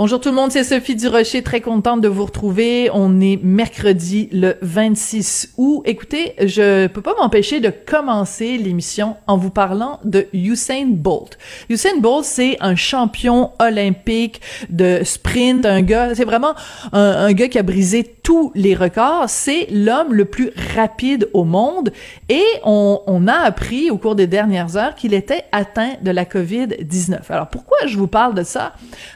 Bonjour tout le monde, c'est Sophie Durocher, très contente de vous retrouver. On est mercredi le 26 août. Écoutez, je peux pas m'empêcher de commencer l'émission en vous parlant de Usain Bolt. Usain Bolt, c'est un champion olympique de sprint, un gars, c'est vraiment un, gars qui a brisé tous les records. C'est l'homme le plus rapide au monde et on, a appris au cours des dernières heures qu'il était atteint de la COVID-19. Alors pourquoi je vous parle de ça?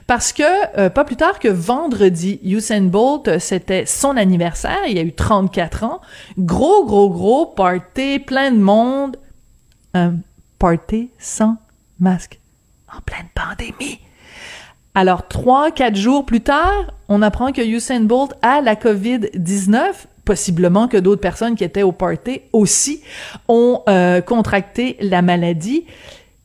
Parce que euh, pas plus tard que vendredi, Usain Bolt, euh, c'était son anniversaire, il a eu 34 ans. Gros, gros, gros party, plein de monde. Un party sans masque. En pleine pandémie. Alors, trois, quatre jours plus tard, on apprend que Usain Bolt a la COVID-19 possiblement que d'autres personnes qui étaient au party aussi ont euh, contracté la maladie.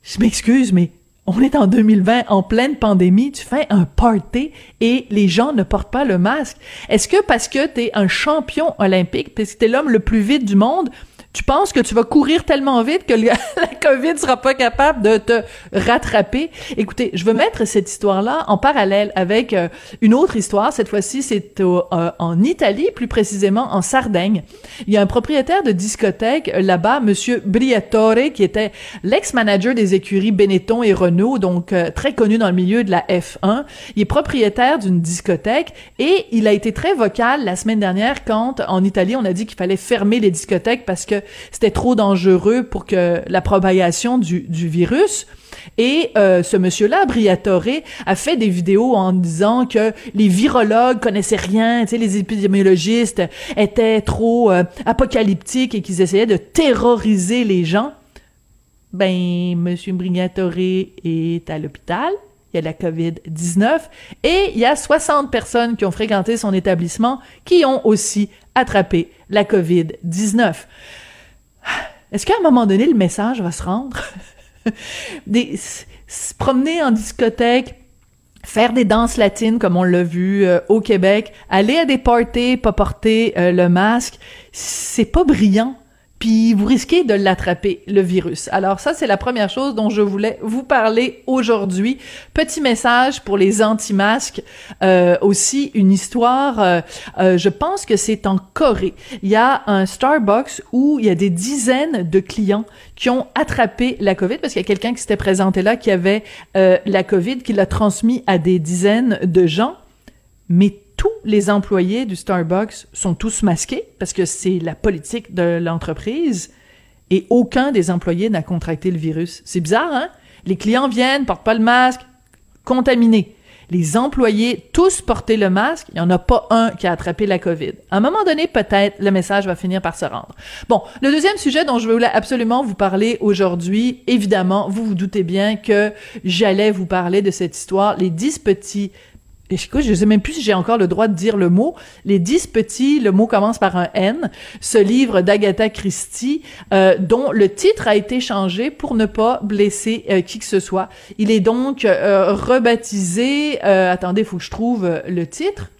Je m'excuse, mais on est en 2020, en pleine pandémie, tu fais un party et les gens ne portent pas le masque. Est-ce que parce que tu un champion olympique, parce que tu l'homme le plus vite du monde, tu penses que tu vas courir tellement vite que la COVID sera pas capable de te rattraper? Écoutez, je veux mettre cette histoire-là en parallèle avec euh, une autre histoire. Cette fois-ci, c'est euh, en Italie, plus précisément en Sardaigne. Il y a un propriétaire de discothèque euh, là-bas, Monsieur Briatore, qui était l'ex-manager des écuries Benetton et Renault, donc très connu dans le milieu de la F1. Il est propriétaire d'une discothèque et il a été très vocal la semaine dernière quand en Italie on a dit qu'il fallait fermer les discothèques parce que c'était trop dangereux pour que la propagation du, virus. Et euh, ce monsieur-là, Briatore, a fait des vidéos en disant que les virologues connaissaient rien, tu sais, les épidémiologistes étaient trop euh, apocalyptiques et qu'ils essayaient de terroriser les gens. Ben, monsieur Briatore est à l'hôpital. Il y a la COVID-19 et il y a 60 personnes qui ont fréquenté son établissement qui ont aussi attrapé la COVID-19. Est-ce qu'à un moment donné, le message va se rendre? se promener en discothèque, faire des danses latines comme on l'a vu euh, au Québec, aller à des parties, pas porter euh, le masque, c'est pas brillant puis vous risquez de l'attraper, le virus. Alors ça, c'est la première chose dont je voulais vous parler aujourd'hui. Petit message pour les anti-masques, euh, aussi une histoire, euh, euh, je pense que c'est en Corée. Il y a un Starbucks où il y a des dizaines de clients qui ont attrapé la COVID, parce qu'il y a quelqu'un qui s'était présenté là qui avait la COVID, qui l'a transmis à des dizaines de gens. Mais tous les employés du Starbucks sont tous masqués parce que c'est la politique de l'entreprise et aucun des employés n'a contracté le virus. C'est bizarre, hein? Les clients viennent, portent pas le masque, contaminés. Les employés, tous portaient le masque, il n'y en a pas un qui a attrapé la COVID. À un moment donné, peut-être, le message va finir par se rendre. Bon, le deuxième sujet dont je voulais absolument vous parler aujourd'hui, évidemment, vous vous doutez bien que j'allais vous parler de cette histoire, les dix petits écoute, je sais même plus si j'ai encore le droit de dire le mot. Les dix petits, le mot commence par un N. Ce livre d'Agatha Christie, euh, dont le titre a été changé pour ne pas blesser euh, qui que ce soit. Il est donc euh, rebaptisé. attendez, faut que je trouve le titre.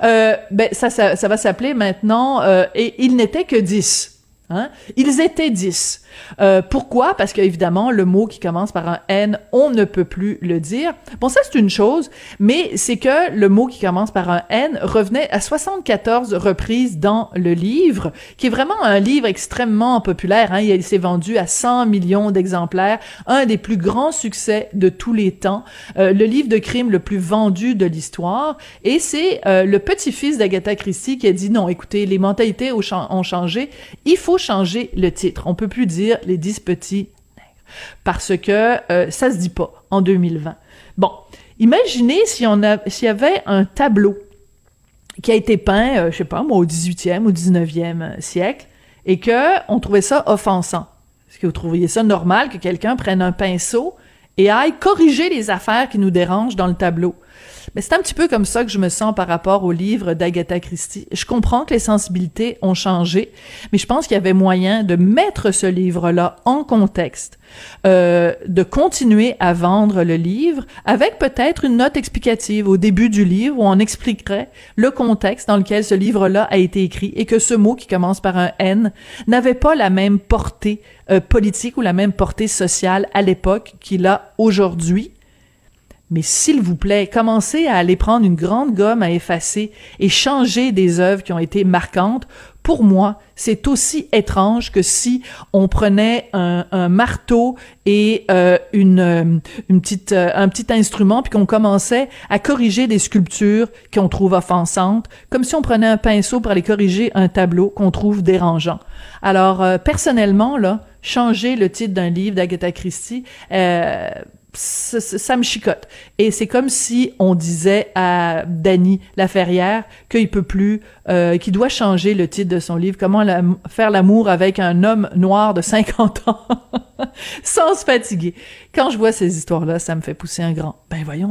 ben ça, ça, ça va s'appeler maintenant. et il n'était que dix. Hein? Ils étaient dix. Euh, pourquoi? Parce qu'évidemment, le mot qui commence par un N, on ne peut plus le dire. Bon, ça, c'est une chose, mais c'est que le mot qui commence par un N revenait à 74 reprises dans le livre, qui est vraiment un livre extrêmement populaire. Hein? Il s'est vendu à 100 millions d'exemplaires, un des plus grands succès de tous les temps, euh, le livre de crime le plus vendu de l'histoire, et c'est euh, le petit-fils d'Agatha Christie qui a dit, non, écoutez, les mentalités ont changé, il faut changer le titre. On peut plus dire les dix petits nègres. Parce que euh, ça se dit pas en 2020. Bon, imaginez si on a, s'il y avait un tableau qui a été peint, euh, je sais pas moi, au 18e ou 19e siècle, et que on trouvait ça offensant. Est-ce que vous trouviez ça normal que quelqu'un prenne un pinceau et aille corriger les affaires qui nous dérangent dans le tableau? Mais c'est un petit peu comme ça que je me sens par rapport au livre d'Agatha Christie. Je comprends que les sensibilités ont changé, mais je pense qu'il y avait moyen de mettre ce livre-là en contexte, euh, de continuer à vendre le livre avec peut-être une note explicative au début du livre où on expliquerait le contexte dans lequel ce livre-là a été écrit et que ce mot qui commence par un N n'avait pas la même portée euh, politique ou la même portée sociale à l'époque qu'il a aujourd'hui Mais s'il vous plaît, commencez à aller prendre une grande gomme à effacer et changer des œuvres qui ont été marquantes. Pour moi, c'est aussi étrange que si on prenait un, marteau et euh, une, euh, une petite, euh, un petit instrument puis qu'on commençait à corriger des sculptures qu'on trouve offensantes, comme si on prenait un pinceau pour aller corriger un tableau qu'on trouve dérangeant. Alors, personnellement, là, changer le titre d'un livre d'Agatha Christie, ça, ça, me chicote. Et c'est comme si on disait à Danny Laferrière qu'il peut plus, euh, qu'il doit changer le titre de son livre, comment faire l'amour avec un homme noir de 50 ans sans se fatiguer. Quand je vois ces histoires-là, ça me fait pousser un grand. Ben voyons donc.